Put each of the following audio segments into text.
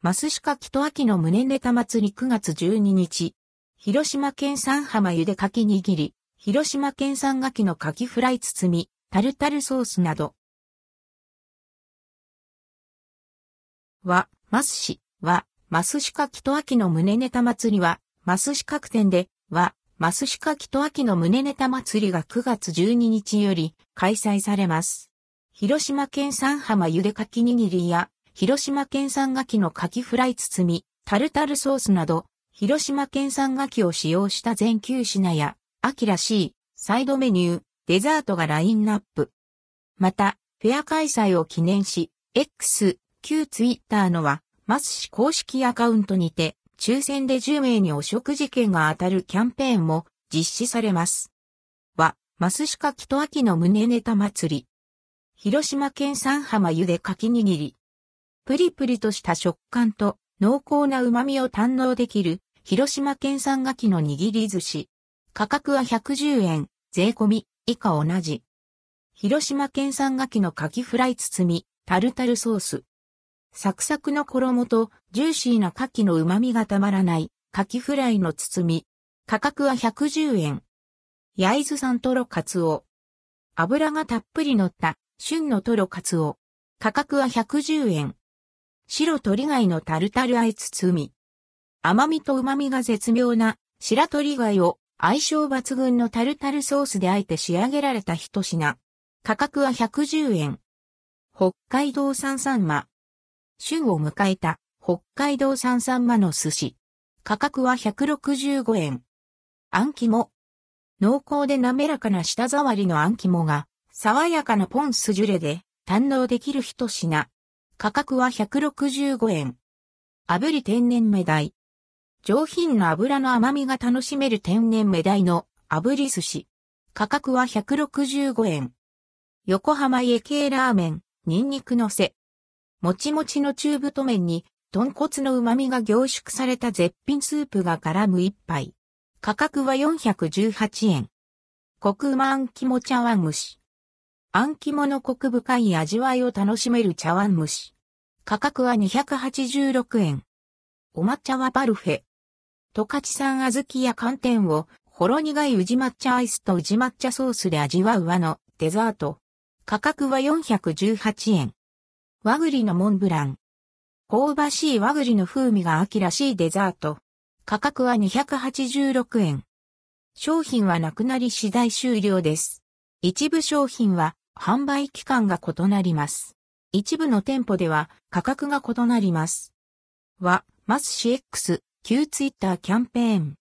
マスシカキと秋の胸ネタ祭り9月12日。広島県産浜ゆでかき握り、広島県産牡蠣の牡蠣フライ包み、タルタルソースなど。は、マスシ、は、マスシカキと秋の胸ネタ祭りは、マスシ各店で、は、マスシカキと秋の胸ネタ祭りが9月12日より開催されます。広島県産浜ゆでかき握りや、広島県産牡蠣の牡蠣フライ包み、タルタルソースなど、広島県産牡蠣を使用した全9品や、秋らしい、サイドメニュー、デザートがラインナップ。また、フェア開催を記念し、X、旧ツイッターのは、マス氏公式アカウントにて、抽選で10名にお食事券が当たるキャンペーンも実施されます。は、マスシカキと秋の胸ネタ祭り。広島県産浜ゆでかき握り。プリプリとした食感と濃厚な旨味を堪能できる広島県産牡蠣の握り寿司。価格は110円、税込み、以下同じ。広島県産牡蠣の牡蠣フライ包み、タルタルソース。サクサクの衣とジューシーな牡蠣の旨味がたまらない牡蠣フライの包み。価格は110円。焼津産トロカツオ。油がたっぷり乗った旬のトロカツオ。価格は110円。白鶏貝のタルタルあえ包み。甘みと旨味が絶妙な白鶏貝を相性抜群のタルタルソースであえて仕上げられた一品。価格は110円。北海道産サンマ。旬を迎えた北海道産サンマの寿司。価格は165円。あん肝。濃厚で滑らかな舌触りのあん肝が爽やかなポンスジュレで堪能できる一品。価格は165円。炙り天然メダイ。上品な油の甘みが楽しめる天然メダイの炙り寿司。価格は165円。横浜家系ラーメン、ニンニクのせ。もちもちの中太麺に、豚骨の旨味が凝縮された絶品スープが絡む一杯。価格は418円。コクうまあん肝茶碗蒸し。あん肝のコク深い味わいを楽しめる茶碗蒸し。価格は286円。お抹茶はパルフェ。十勝産小豆や寒天をほろ苦い宇治抹茶アイスと宇治抹茶ソースで味わう和のデザート。価格は418円。和栗のモンブラン。香ばしい和栗の風味が秋らしいデザート。価格は286円。商品はなくなり次第終了です。一部商品は販売期間が異なります。一部の店舗では価格が異なります。は、マス CX、旧ツイッターキャンペーン。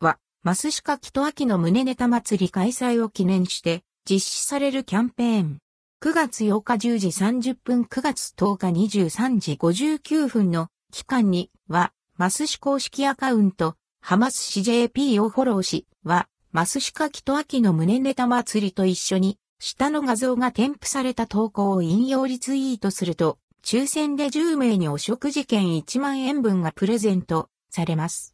は、マスシカキと秋の胸ネタ祭り開催を記念して実施されるキャンペーン。9月8日10時30分9月10日23時59分の期間には、マスシ公式アカウント、ハマスシ JP をフォローし、は、マスシカキと秋の胸ネタ祭りと一緒に、下の画像が添付された投稿を引用リツイートすると、抽選で10名にお食事券1万円分がプレゼントされます。